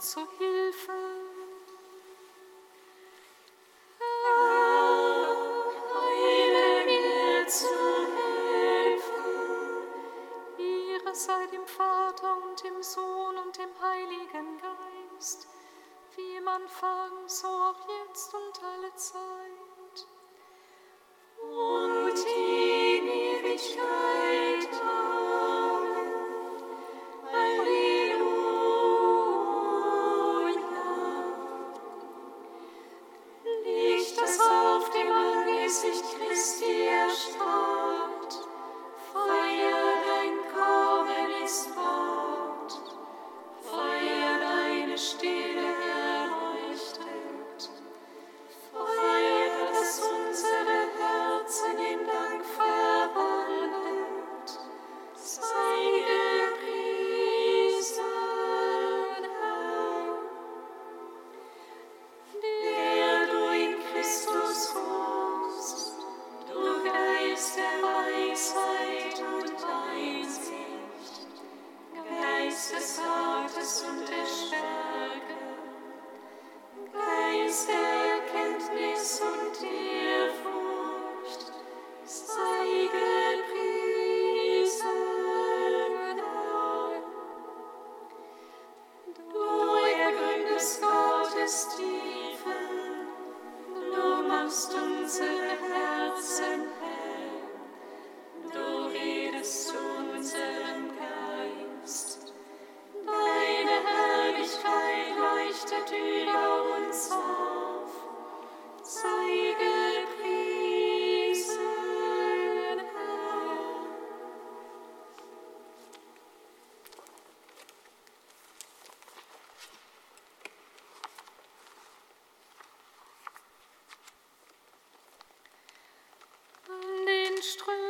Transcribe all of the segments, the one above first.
zu Hilfe. sei dem Vater und dem Sohn und dem Heiligen Geist, wie man Anfang, so auch jetzt und illustre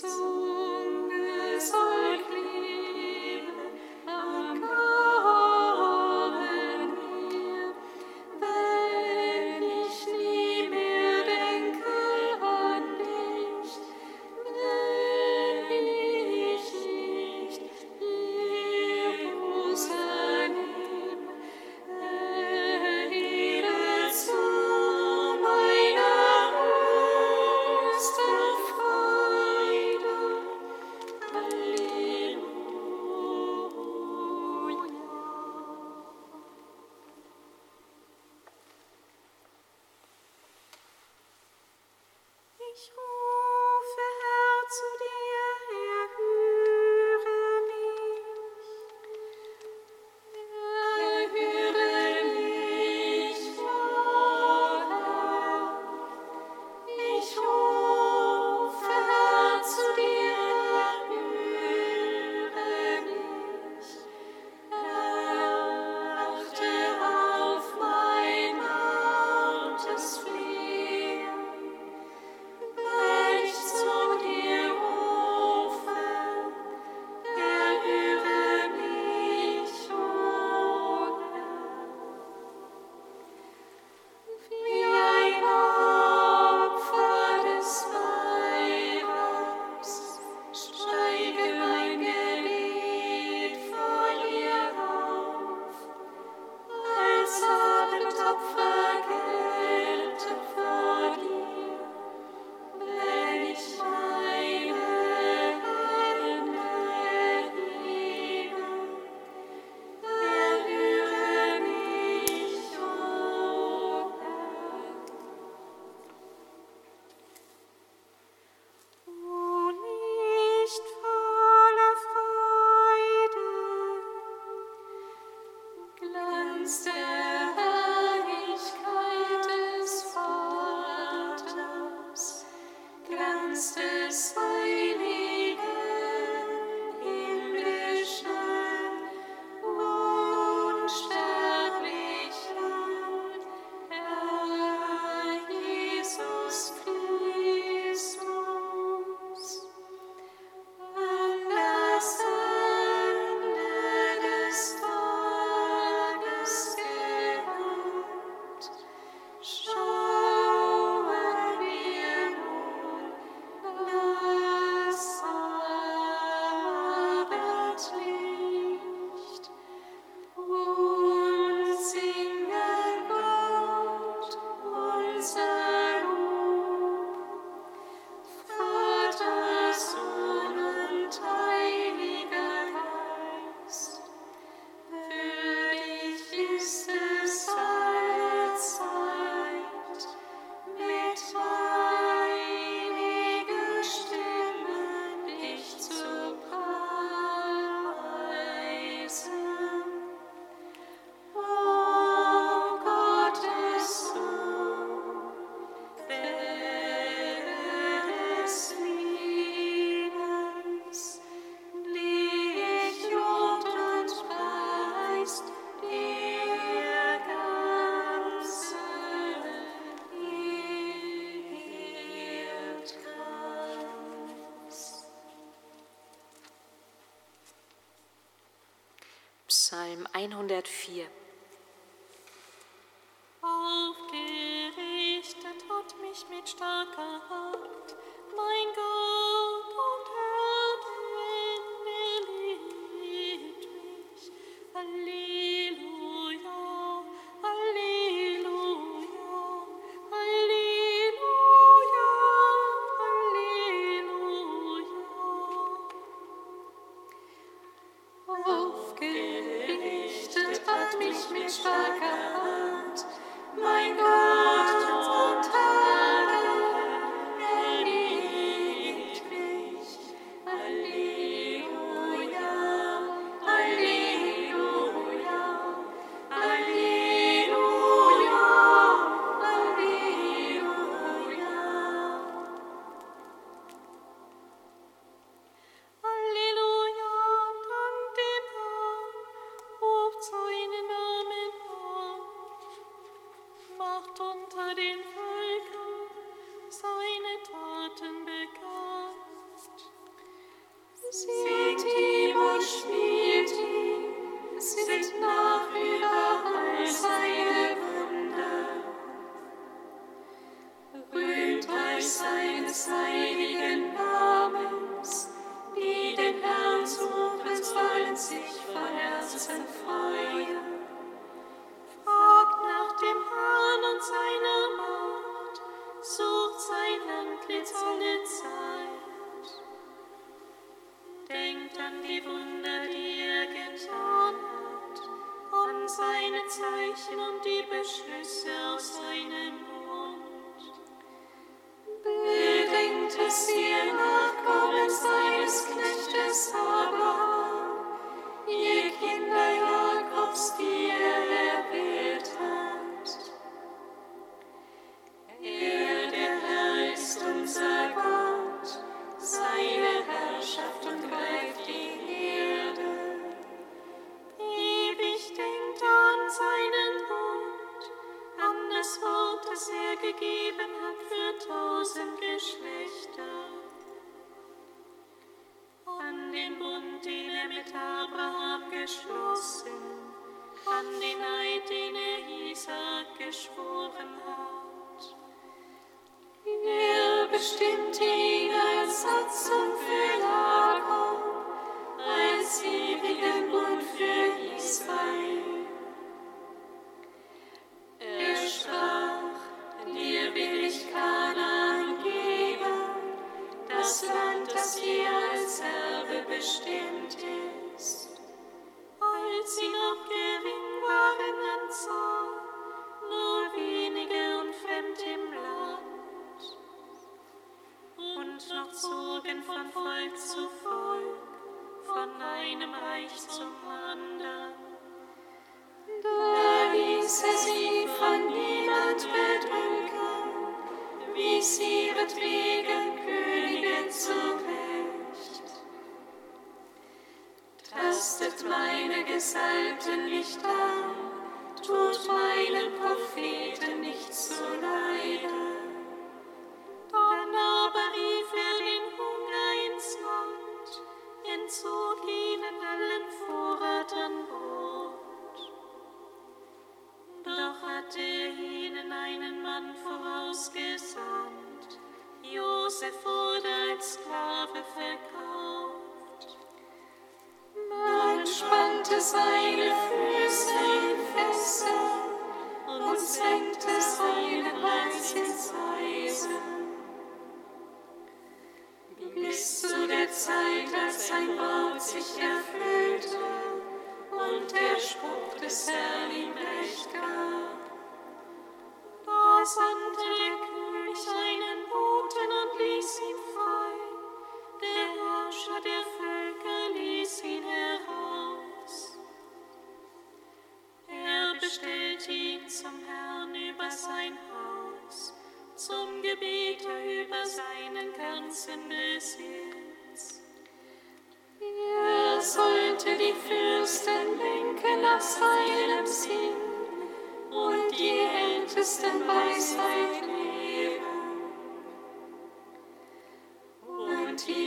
so 104. mich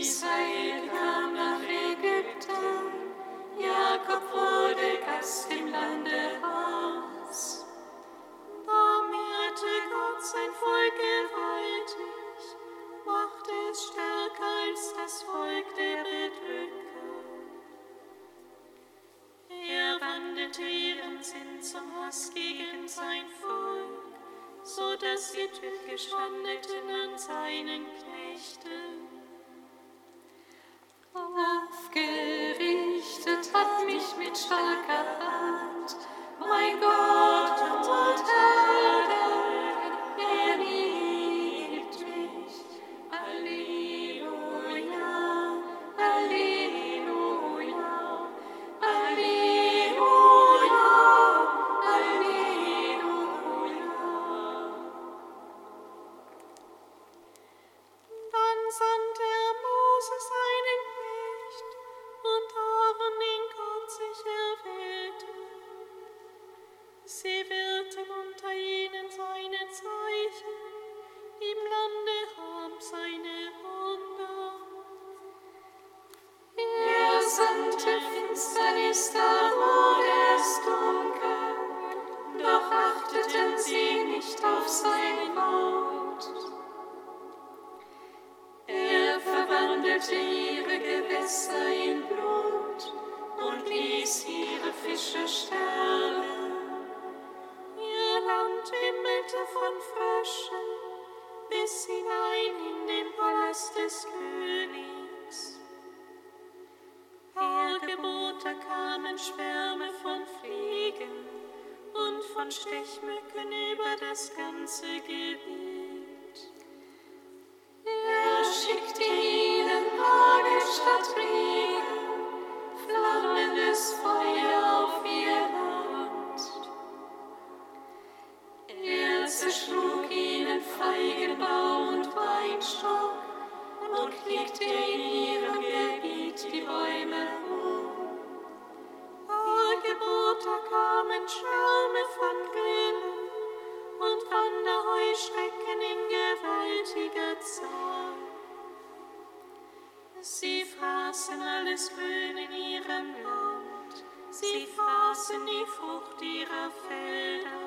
Israel kam nach Ägypten, Jakob wurde Gast im Lande aus. Da mehrte Gott sein Volk gewaltig, machte es stärker als das Volk der Bedrücker. Er wandelte ihren Sinn zum Hass gegen sein Volk, so dass sie Tücke schandeten an seinen Knechten. Mich mit starker Götze schlug ihnen Feigenbaum und Weinstock und legte in ihrem Gebiet die Bäume hoch. Ihr Geburt kamen Schwärme von Grillen und Wanderheuschrecken in gewaltiger Zahl. Sie fraßen alles Grün in ihrem Land, sie fraßen die Frucht ihrer Felder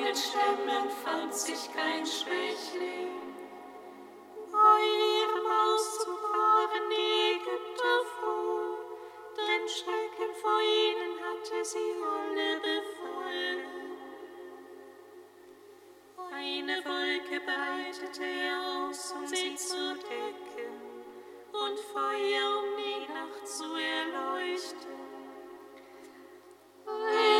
seinen Stämmen fand sich kein Schwächling. Bei ihrem Auszug waren Ägypter froh, denn Schrecken vor ihnen hatte sie alle befohlen. Eine Wolke breitete er aus, um sie zu decken, und Feuer, um die Nacht zu erleuchten. Alle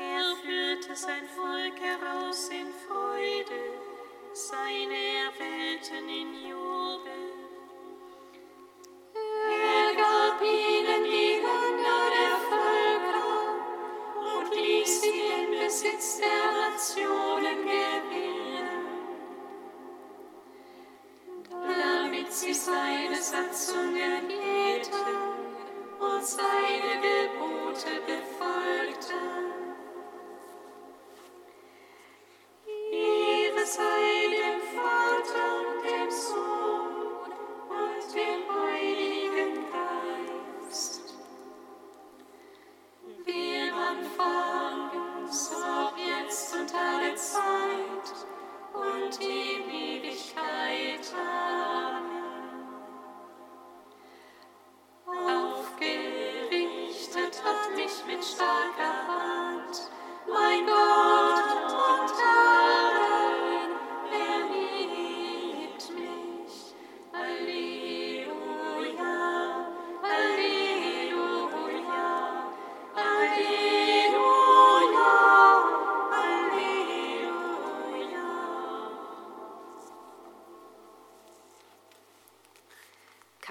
Er führte sein Volk heraus in Freude, seine Erwählten in Jubel. Er gab ihnen die Länder der Völker und ließ sie den Besitz der Nationen gewinnen, damit sie seine Satzungen hielten und seine Gebote befolgten.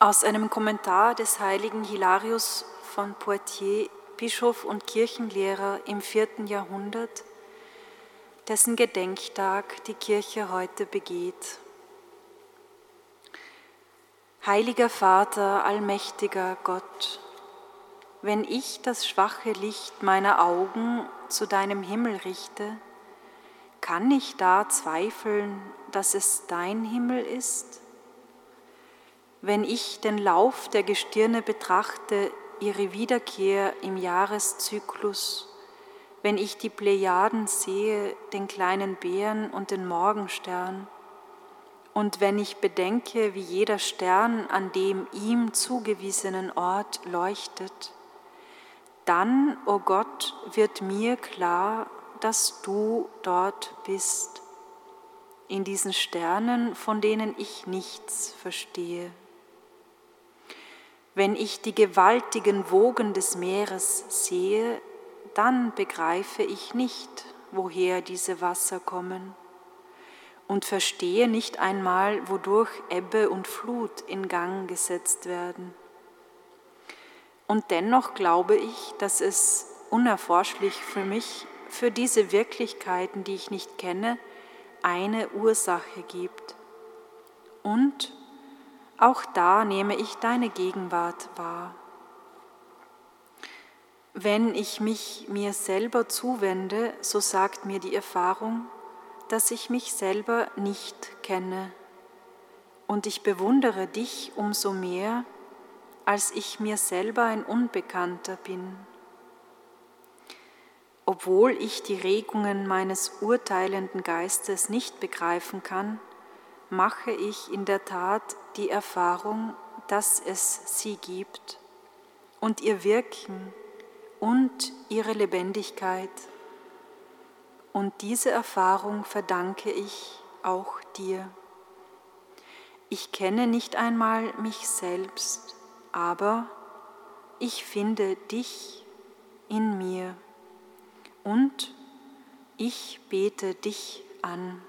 Aus einem Kommentar des heiligen Hilarius von Poitiers, Bischof und Kirchenlehrer im vierten Jahrhundert, dessen Gedenktag die Kirche heute begeht. Heiliger Vater, allmächtiger Gott, wenn ich das schwache Licht meiner Augen zu deinem Himmel richte, kann ich da zweifeln, dass es dein Himmel ist? Wenn ich den Lauf der Gestirne betrachte, ihre Wiederkehr im Jahreszyklus, wenn ich die Plejaden sehe, den kleinen Bären und den Morgenstern, und wenn ich bedenke, wie jeder Stern an dem ihm zugewiesenen Ort leuchtet, dann, o oh Gott, wird mir klar, dass du dort bist, in diesen Sternen, von denen ich nichts verstehe. Wenn ich die gewaltigen Wogen des Meeres sehe, dann begreife ich nicht, woher diese Wasser kommen und verstehe nicht einmal, wodurch Ebbe und Flut in Gang gesetzt werden. Und dennoch glaube ich, dass es unerforschlich für mich, für diese Wirklichkeiten, die ich nicht kenne, eine Ursache gibt. Und auch da nehme ich deine Gegenwart wahr. Wenn ich mich mir selber zuwende, so sagt mir die Erfahrung, dass ich mich selber nicht kenne. Und ich bewundere dich umso mehr, als ich mir selber ein Unbekannter bin. obwohl ich die Regungen meines urteilenden Geistes nicht begreifen kann, mache ich in der Tat die Erfahrung, dass es sie gibt und ihr Wirken und ihre Lebendigkeit. Und diese Erfahrung verdanke ich auch dir. Ich kenne nicht einmal mich selbst, aber ich finde dich in mir und ich bete dich an.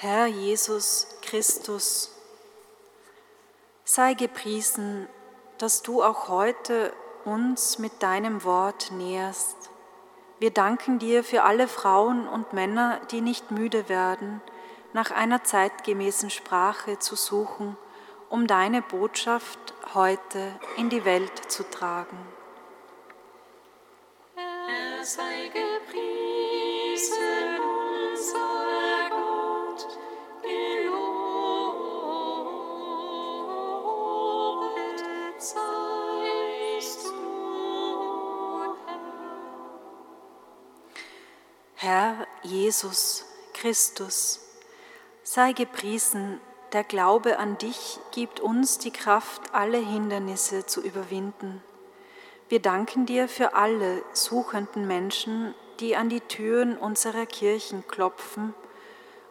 Herr Jesus Christus, sei gepriesen, dass du auch heute uns mit deinem Wort näherst. Wir danken dir für alle Frauen und Männer, die nicht müde werden, nach einer zeitgemäßen Sprache zu suchen, um deine Botschaft heute in die Welt zu tragen. Jesus Christus, sei gepriesen, der Glaube an dich gibt uns die Kraft, alle Hindernisse zu überwinden. Wir danken dir für alle suchenden Menschen, die an die Türen unserer Kirchen klopfen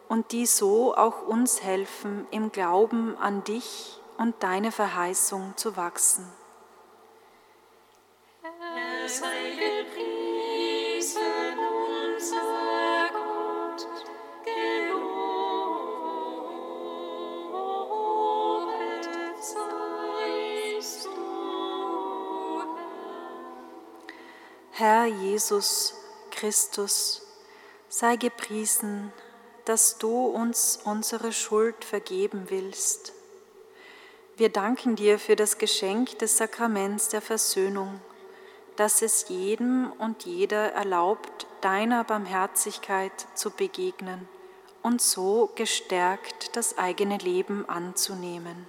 und die so auch uns helfen, im Glauben an dich und deine Verheißung zu wachsen. Herr, sei gepriesen. Herr Jesus Christus, sei gepriesen, dass du uns unsere Schuld vergeben willst. Wir danken dir für das Geschenk des Sakraments der Versöhnung, dass es jedem und jeder erlaubt, deiner Barmherzigkeit zu begegnen und so gestärkt das eigene Leben anzunehmen.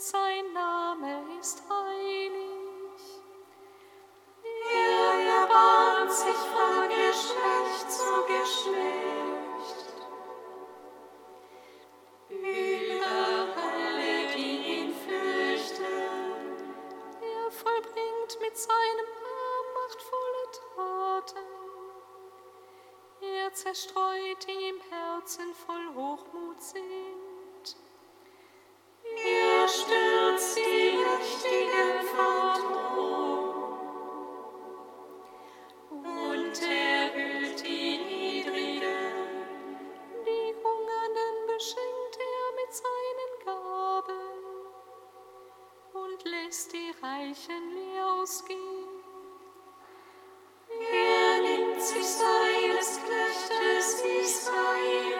stürzt die Mächtigen vom Thron und erhöht die Niedrigen. Die Hungernden beschenkt er mit seinen Gaben und lässt die Reichen leer ausgehen. Er nimmt sich seines Knechtes Israel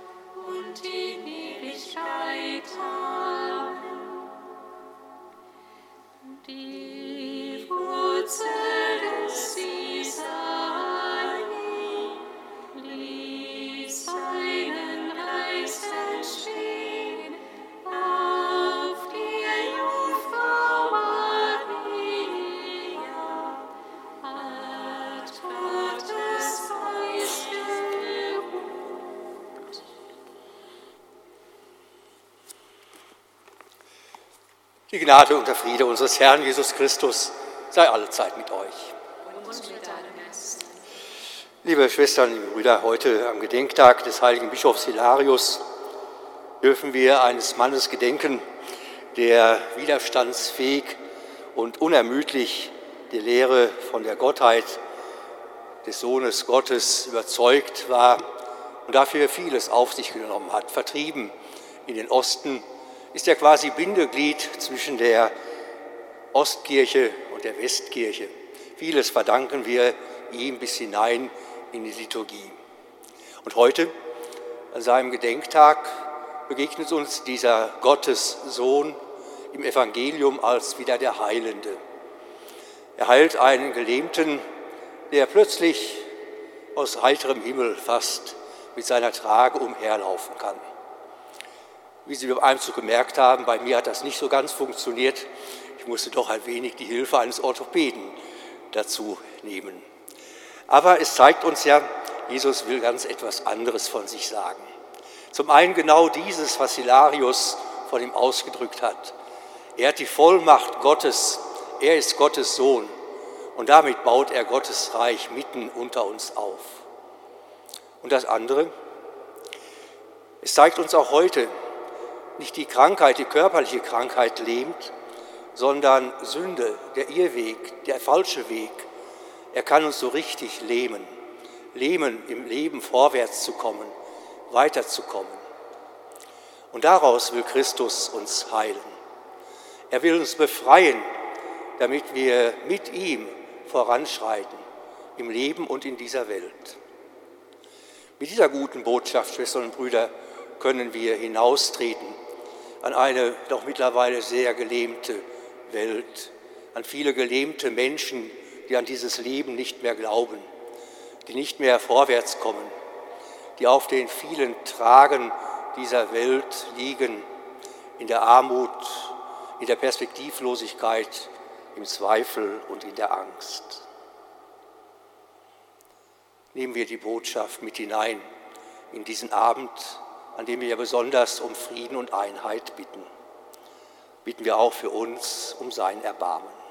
Die Wurzel Gnade und der Friede unseres Herrn Jesus Christus sei allezeit mit euch. Liebe Schwestern, liebe Brüder, heute am Gedenktag des heiligen Bischofs Hilarius dürfen wir eines Mannes gedenken, der widerstandsfähig und unermüdlich die Lehre von der Gottheit des Sohnes Gottes überzeugt war und dafür vieles auf sich genommen hat. Vertrieben in den Osten ist er quasi Bindeglied zwischen der Ostkirche und der Westkirche. Vieles verdanken wir ihm bis hinein in die Liturgie. Und heute, an seinem Gedenktag, begegnet uns dieser Gottessohn im Evangelium als wieder der Heilende. Er heilt einen Gelähmten, der plötzlich aus heiterem Himmel fast mit seiner Trage umherlaufen kann. Wie Sie beim Einzug gemerkt haben, bei mir hat das nicht so ganz funktioniert. Ich musste doch ein wenig die Hilfe eines Orthopäden dazu nehmen. Aber es zeigt uns ja, Jesus will ganz etwas anderes von sich sagen. Zum einen genau dieses, was Hilarius von ihm ausgedrückt hat. Er hat die Vollmacht Gottes, er ist Gottes Sohn und damit baut er Gottes Reich mitten unter uns auf. Und das andere, es zeigt uns auch heute, nicht die Krankheit, die körperliche Krankheit lähmt, sondern Sünde, der Irrweg, der falsche Weg. Er kann uns so richtig lähmen, lähmen im Leben vorwärts zu kommen, weiterzukommen. Und daraus will Christus uns heilen. Er will uns befreien, damit wir mit ihm voranschreiten im Leben und in dieser Welt. Mit dieser guten Botschaft, Schwestern und Brüder, können wir hinaustreten an eine doch mittlerweile sehr gelähmte Welt, an viele gelähmte Menschen, die an dieses Leben nicht mehr glauben, die nicht mehr vorwärts kommen, die auf den vielen Tragen dieser Welt liegen, in der Armut, in der Perspektivlosigkeit, im Zweifel und in der Angst. Nehmen wir die Botschaft mit hinein in diesen Abend, an dem wir ja besonders um Frieden und Einheit bitten. Bitten wir auch für uns um sein Erbarmen.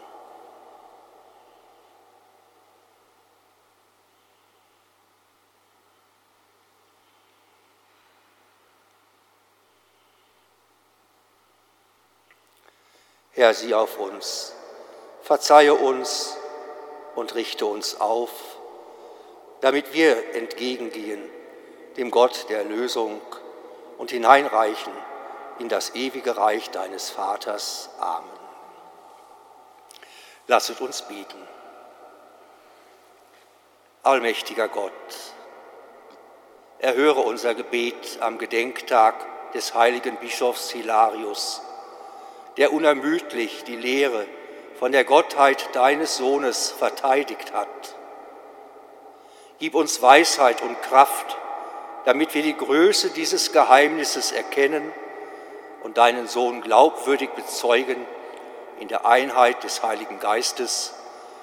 Herr, sieh auf uns, verzeihe uns und richte uns auf, damit wir entgegengehen dem Gott der Erlösung und hineinreichen in das ewige Reich deines Vaters. Amen. Lasset uns beten. Allmächtiger Gott, erhöre unser Gebet am Gedenktag des heiligen Bischofs Hilarius der unermüdlich die Lehre von der Gottheit deines Sohnes verteidigt hat. Gib uns Weisheit und Kraft, damit wir die Größe dieses Geheimnisses erkennen und deinen Sohn glaubwürdig bezeugen in der Einheit des Heiligen Geistes,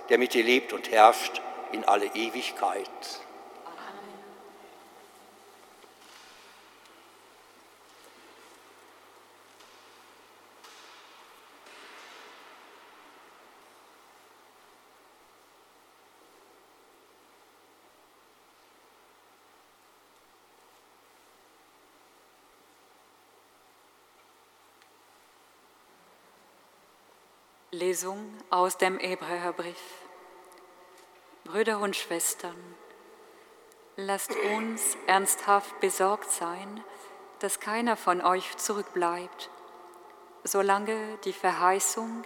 der mit dir lebt und herrscht in alle Ewigkeit. Lesung aus dem Hebräerbrief. Brüder und Schwestern, lasst uns ernsthaft besorgt sein, dass keiner von euch zurückbleibt, solange die Verheißung,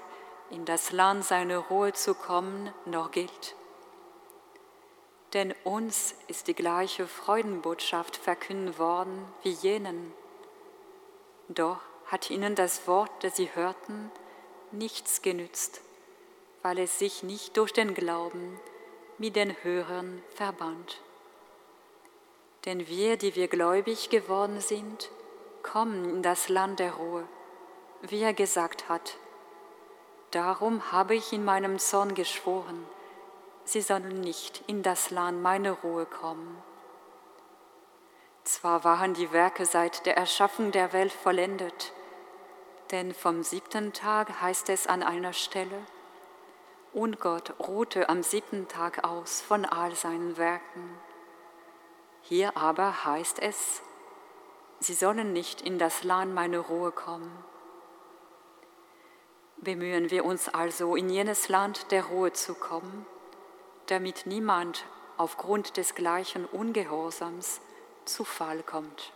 in das Land seiner Ruhe zu kommen, noch gilt. Denn uns ist die gleiche Freudenbotschaft verkündet worden wie jenen. Doch hat ihnen das Wort, das sie hörten, nichts genützt, weil es sich nicht durch den Glauben mit den Hörern verband. Denn wir, die wir gläubig geworden sind, kommen in das Land der Ruhe, wie er gesagt hat. Darum habe ich in meinem Zorn geschworen, sie sollen nicht in das Land meiner Ruhe kommen. Zwar waren die Werke seit der Erschaffung der Welt vollendet, denn vom siebten Tag heißt es an einer Stelle, und Gott ruhte am siebten Tag aus von all seinen Werken. Hier aber heißt es, sie sollen nicht in das Land meiner Ruhe kommen. Bemühen wir uns also, in jenes Land der Ruhe zu kommen, damit niemand aufgrund des gleichen Ungehorsams zu Fall kommt.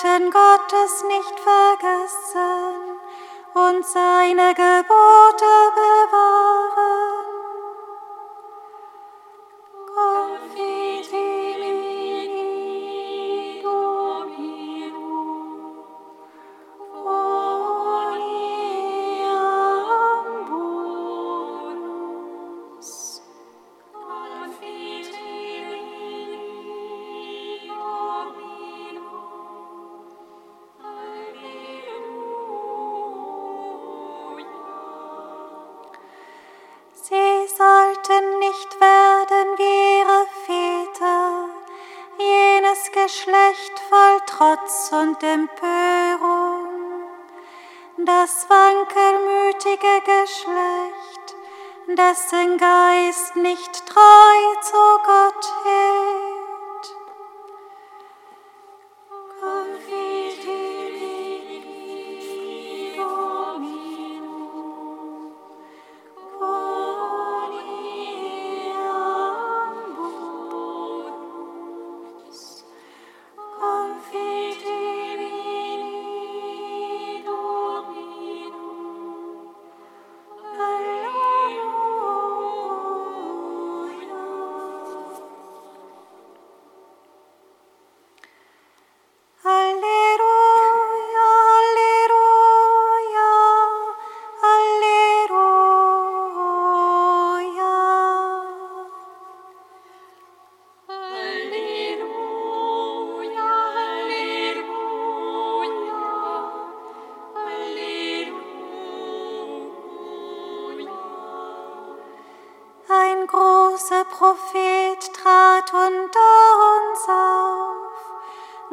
Taten Gottes nicht vergessen und seine Gebote bewahren. Dessen Geist nicht treu zu Gott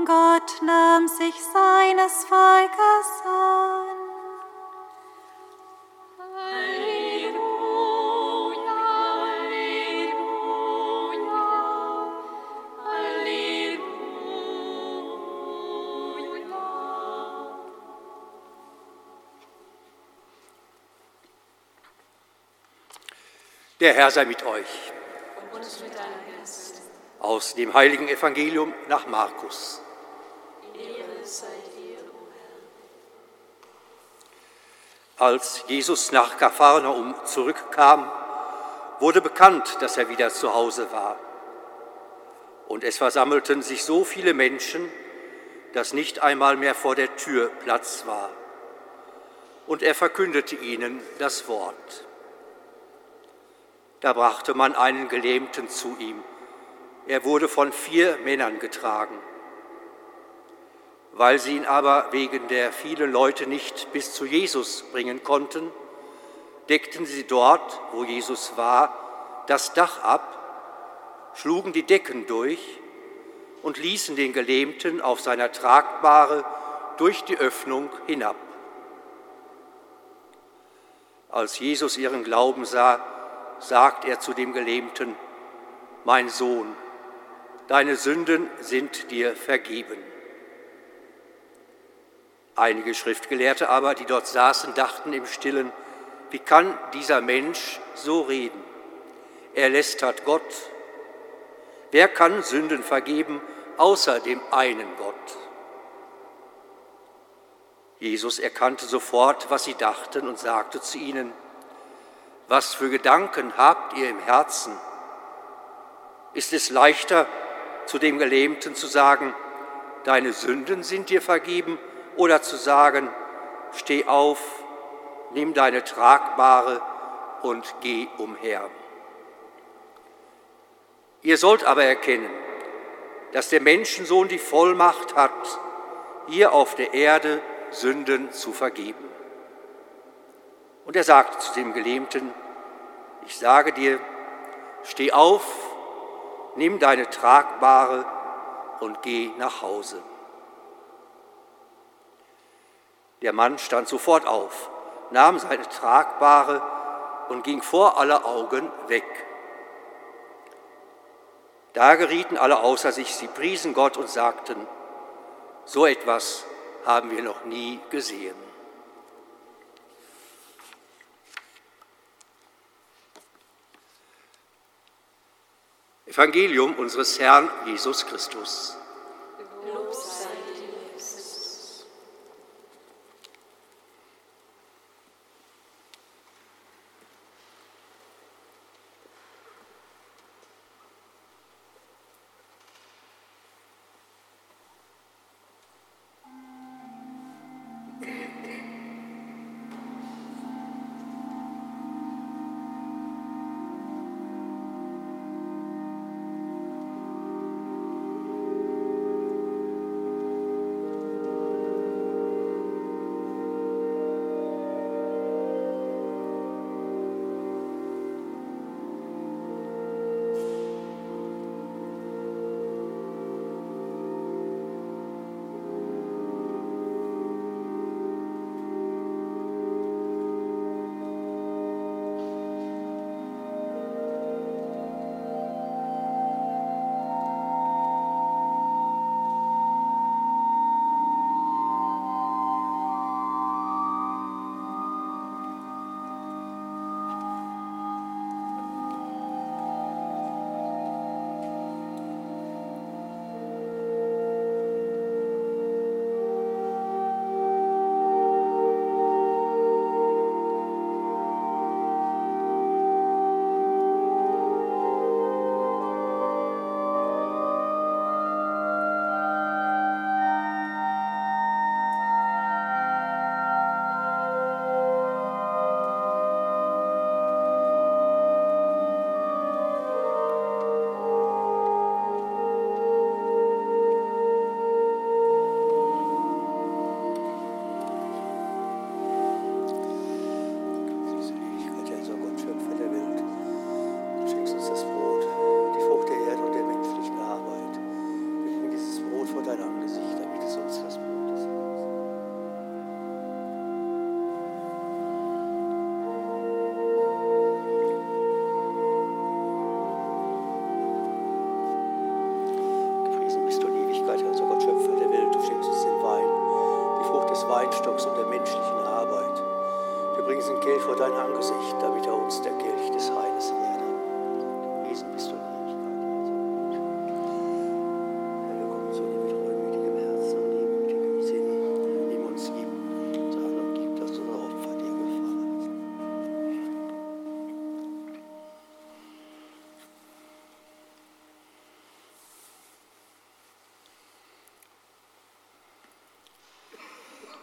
Gott nahm sich seines Volkes an. Alleluia, Alleluia, Alleluia. Der Herr sei mit euch. Aus dem heiligen Evangelium nach Markus. Als Jesus nach Kapharnaum zurückkam, wurde bekannt, dass er wieder zu Hause war. Und es versammelten sich so viele Menschen, dass nicht einmal mehr vor der Tür Platz war. Und er verkündete ihnen das Wort. Da brachte man einen Gelähmten zu ihm. Er wurde von vier Männern getragen. Weil sie ihn aber wegen der vielen Leute nicht bis zu Jesus bringen konnten, deckten sie dort, wo Jesus war, das Dach ab, schlugen die Decken durch und ließen den Gelähmten auf seiner Tragbare durch die Öffnung hinab. Als Jesus ihren Glauben sah, sagt er zu dem Gelähmten, Mein Sohn, deine Sünden sind dir vergeben. Einige Schriftgelehrte aber, die dort saßen, dachten im stillen, wie kann dieser Mensch so reden? Er lästert Gott. Wer kann Sünden vergeben außer dem einen Gott? Jesus erkannte sofort, was sie dachten und sagte zu ihnen, was für Gedanken habt ihr im Herzen? Ist es leichter, zu dem Gelähmten zu sagen, deine Sünden sind dir vergeben, oder zu sagen, steh auf, nimm deine Tragbare und geh umher. Ihr sollt aber erkennen, dass der Menschensohn die Vollmacht hat, hier auf der Erde Sünden zu vergeben. Und er sagte zu dem Gelähmten, ich sage dir, steh auf, nimm deine Tragbare und geh nach Hause. Der Mann stand sofort auf, nahm seine Tragbare und ging vor aller Augen weg. Da gerieten alle außer sich, sie priesen Gott und sagten, so etwas haben wir noch nie gesehen. Evangelium unseres Herrn Jesus Christus.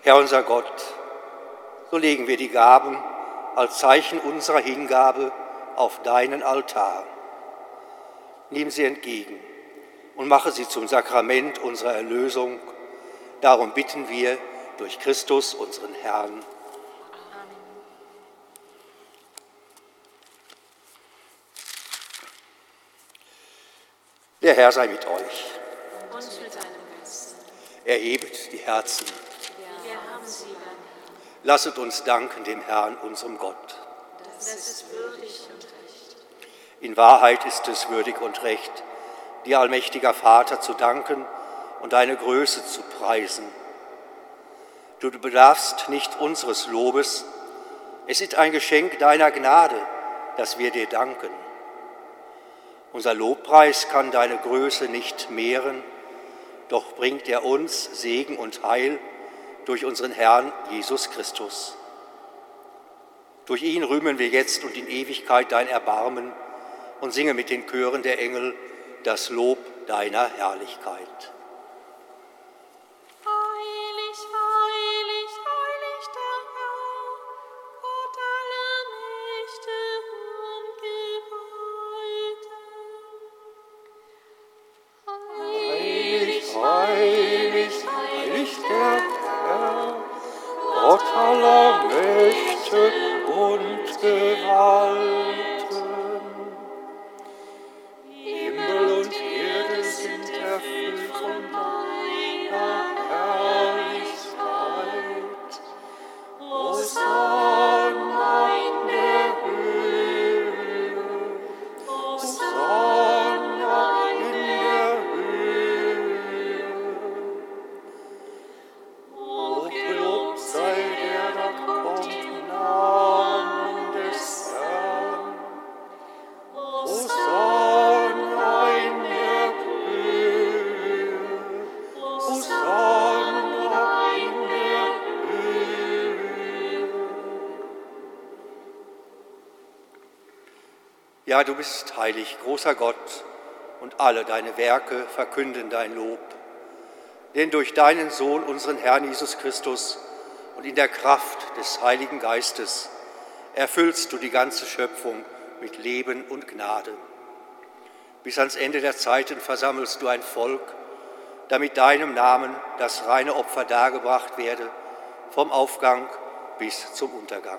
Herr unser Gott, so legen wir die Gaben als Zeichen unserer Hingabe auf deinen Altar. Nimm sie entgegen und mache sie zum Sakrament unserer Erlösung. Darum bitten wir durch Christus, unseren Herrn. Der Herr sei mit euch. Und mit deinem Geist. Erhebet die Herzen. Lasset uns danken dem Herrn, unserem Gott. Das ist würdig und recht. In Wahrheit ist es würdig und recht, dir, allmächtiger Vater, zu danken und deine Größe zu preisen. Du bedarfst nicht unseres Lobes, es ist ein Geschenk deiner Gnade, dass wir dir danken. Unser Lobpreis kann deine Größe nicht mehren, doch bringt er uns Segen und Heil durch unseren Herrn Jesus Christus. Durch ihn rühmen wir jetzt und in Ewigkeit dein Erbarmen und singen mit den Chören der Engel das Lob deiner Herrlichkeit. Bist heilig, großer Gott, und alle deine Werke verkünden dein Lob. Denn durch deinen Sohn, unseren Herrn Jesus Christus, und in der Kraft des Heiligen Geistes erfüllst du die ganze Schöpfung mit Leben und Gnade. Bis ans Ende der Zeiten versammelst du ein Volk, damit deinem Namen das reine Opfer dargebracht werde, vom Aufgang bis zum Untergang.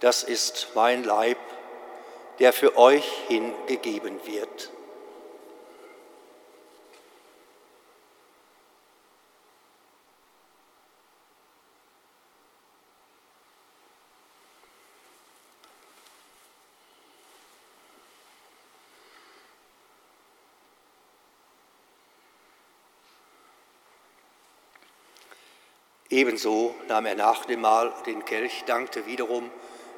das ist mein Leib, der für euch hingegeben wird. Ebenso nahm er nach dem Mahl den Kelch, dankte wiederum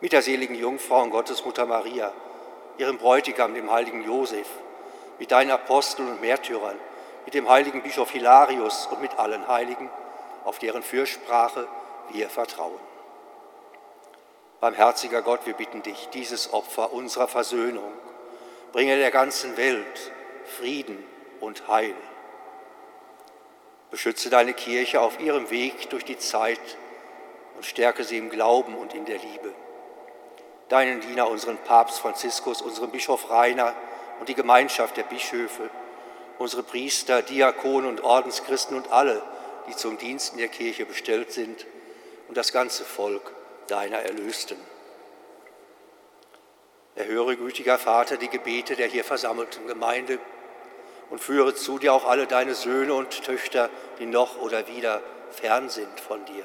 mit der seligen Jungfrau und Gottesmutter Maria, ihrem Bräutigam, dem heiligen Josef, mit deinen Aposteln und Märtyrern, mit dem heiligen Bischof Hilarius und mit allen Heiligen, auf deren Fürsprache wir vertrauen. Barmherziger Gott, wir bitten dich, dieses Opfer unserer Versöhnung bringe der ganzen Welt Frieden und Heil. Beschütze deine Kirche auf ihrem Weg durch die Zeit und stärke sie im Glauben und in der Liebe deinen Diener, unseren Papst Franziskus, unseren Bischof Rainer und die Gemeinschaft der Bischöfe, unsere Priester, Diakonen und Ordenschristen und alle, die zum Dienst in der Kirche bestellt sind, und das ganze Volk deiner Erlösten. Erhöre, gütiger Vater, die Gebete der hier versammelten Gemeinde und führe zu dir auch alle deine Söhne und Töchter, die noch oder wieder fern sind von dir.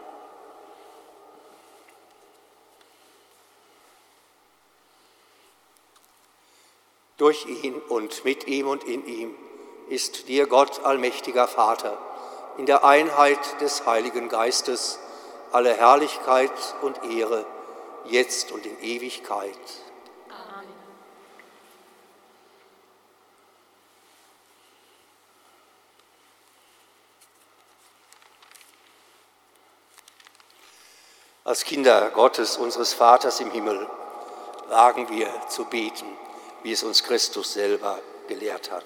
Durch ihn und mit ihm und in ihm ist dir Gott allmächtiger Vater, in der Einheit des Heiligen Geistes, alle Herrlichkeit und Ehre, jetzt und in Ewigkeit. Als Kinder Gottes, unseres Vaters im Himmel, wagen wir zu beten, wie es uns Christus selber gelehrt hat.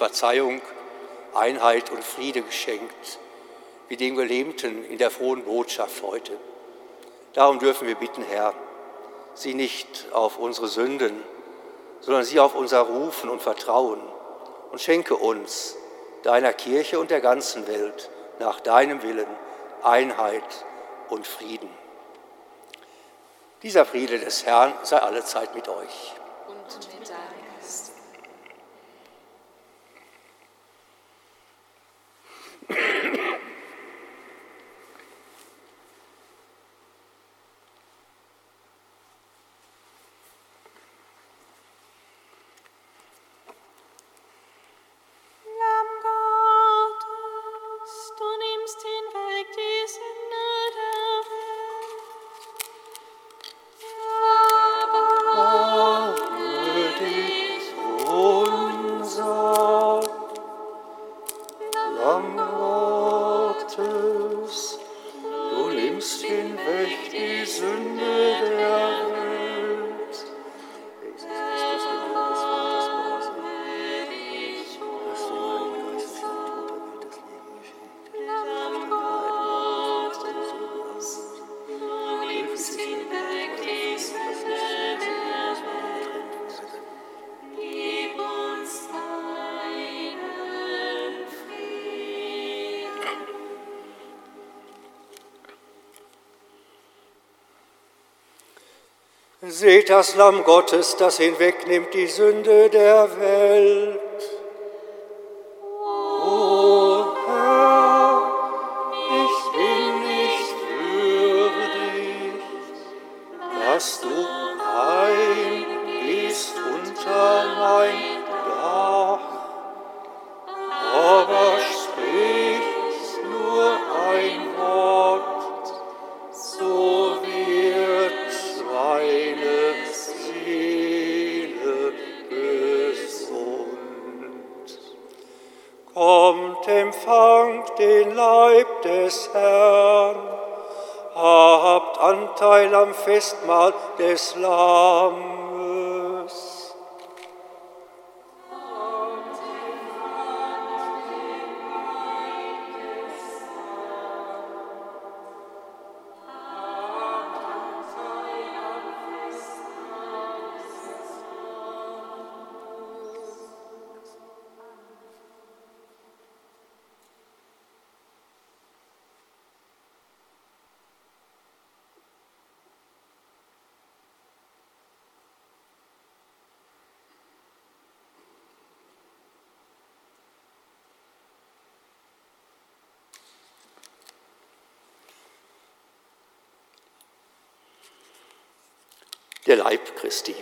Verzeihung, Einheit und Friede geschenkt, wie dem Gelähmten in der frohen Botschaft heute. Darum dürfen wir bitten, Herr, sieh nicht auf unsere Sünden, sondern sieh auf unser Rufen und Vertrauen und schenke uns, deiner Kirche und der ganzen Welt, nach deinem Willen Einheit und Frieden. Dieser Friede des Herrn sei allezeit mit euch. Das Lamm Gottes, das hinwegnimmt die Sünde der Welt. O Herr, ich bin nicht würdig, dass du Festmahl des Lammes. Der Leib Christi.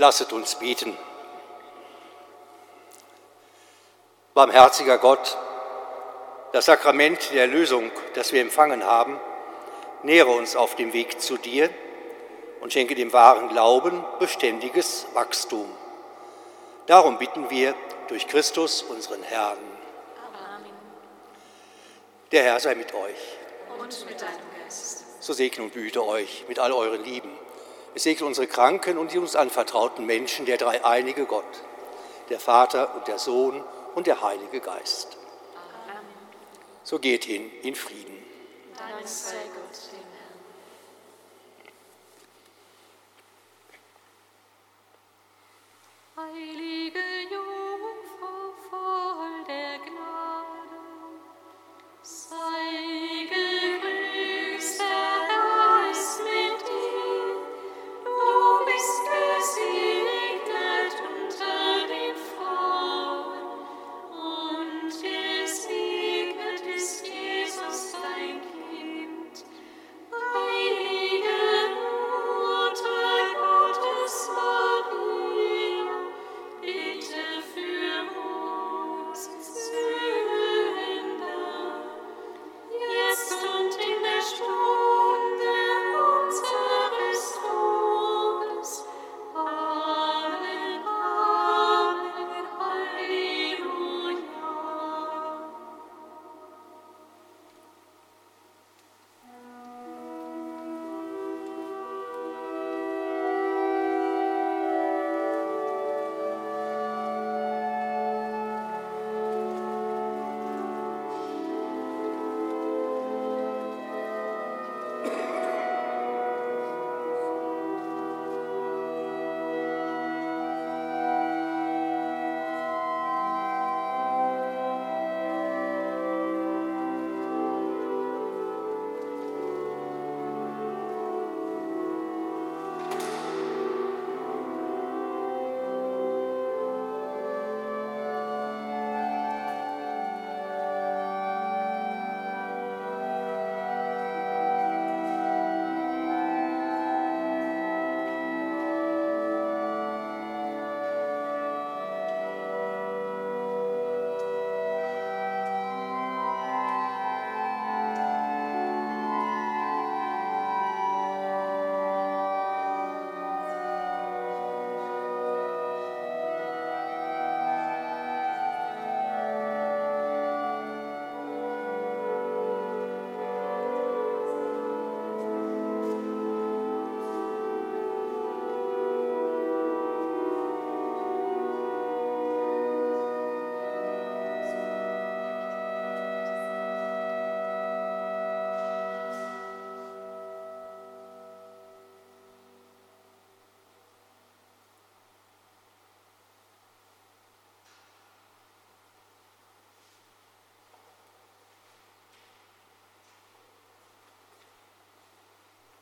Lasset uns beten. Barmherziger Gott, das Sakrament der Erlösung, das wir empfangen haben, nähere uns auf dem Weg zu dir und schenke dem wahren Glauben beständiges Wachstum. Darum bitten wir durch Christus, unseren Herrn. Amen. Der Herr sei mit euch. Und mit deinem Geist. So segne und behüte euch mit all euren Lieben. Es segne unsere Kranken und die uns anvertrauten Menschen, der dreieinige Gott, der Vater und der Sohn und der Heilige Geist. Amen. So geht hin in Frieden. Dank sei Gott, dem